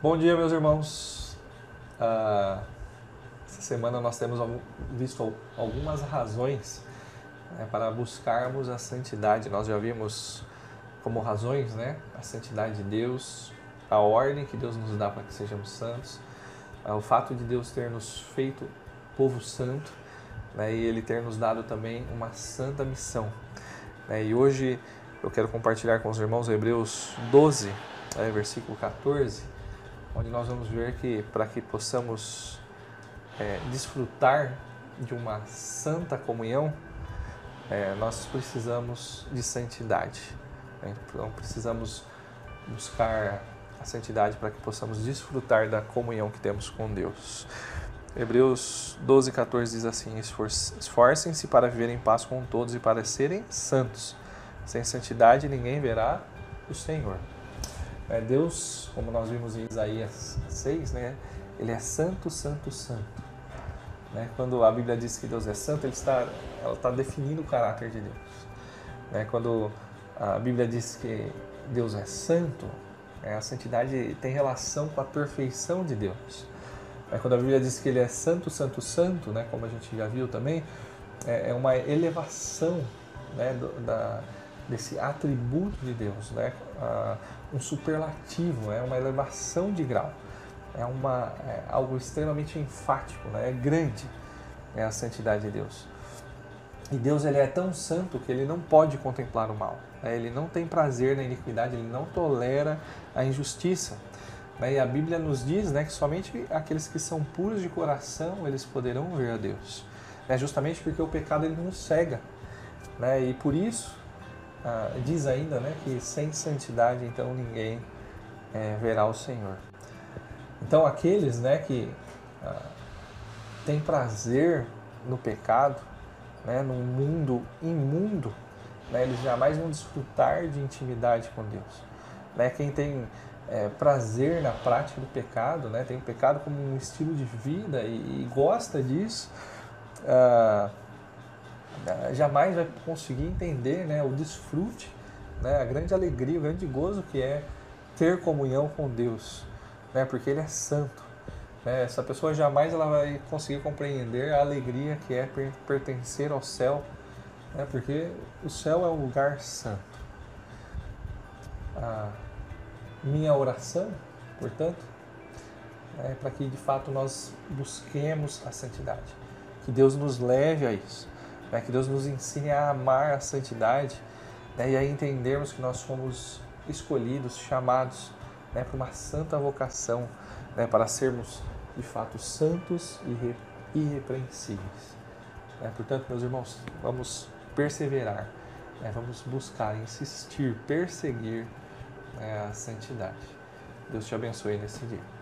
Bom dia, meus irmãos. Uh, essa semana nós temos visto algumas razões né, para buscarmos a santidade. Nós já vimos como razões né, a santidade de Deus, a ordem que Deus nos dá para que sejamos santos, uh, o fato de Deus ter nos feito povo santo né, e Ele ter nos dado também uma santa missão. Né, e hoje eu quero compartilhar com os irmãos Hebreus 12, né, versículo 14 onde nós vamos ver que para que possamos é, desfrutar de uma santa comunhão, é, nós precisamos de santidade. Né? Então precisamos buscar a santidade para que possamos desfrutar da comunhão que temos com Deus. Hebreus 12, 14 diz assim: Esforcem-se para viver em paz com todos e para serem santos. Sem santidade ninguém verá o Senhor. É, Deus, como nós vimos em Isaías 6, né, ele é santo, santo, santo. Né? Quando a Bíblia diz que Deus é santo, ele está, ela está definindo o caráter de Deus. Né? Quando a Bíblia diz que Deus é santo, é, a santidade tem relação com a perfeição de Deus. É, quando a Bíblia diz que ele é santo, santo, santo, né, como a gente já viu também, é, é uma elevação né, da, desse atributo de Deus, né? Ah, um superlativo, é uma elevação de grau, é, uma, é algo extremamente enfático, né? é grande é a santidade de Deus. E Deus ele é tão santo que ele não pode contemplar o mal, né? ele não tem prazer na iniquidade, ele não tolera a injustiça. Né? E a Bíblia nos diz né, que somente aqueles que são puros de coração eles poderão ver a Deus. Né? Justamente porque o pecado ele nos cega. Né? E por isso ah, diz ainda né, que sem santidade então ninguém é, verá o Senhor. Então aqueles né, que ah, têm prazer no pecado, né, num mundo imundo, né, eles jamais vão desfrutar de intimidade com Deus. Né, quem tem é, prazer na prática do pecado, né, tem o pecado como um estilo de vida e, e gosta disso, ah, jamais vai conseguir entender né, o desfrute, né, a grande alegria, o grande gozo que é ter comunhão com Deus, né, porque Ele é santo. Né, essa pessoa jamais ela vai conseguir compreender a alegria que é pertencer ao céu, né, porque o céu é um lugar santo. A minha oração, portanto, é para que de fato nós busquemos a santidade, que Deus nos leve a isso né? que Deus nos ensine a amar a santidade né? e a entendermos que nós fomos escolhidos, chamados né? para uma santa vocação, né? para sermos de fato santos e irrepreensíveis. Né? Portanto, meus irmãos, vamos perseverar, né? vamos buscar, insistir, perseguir né? a santidade. Deus te abençoe nesse dia.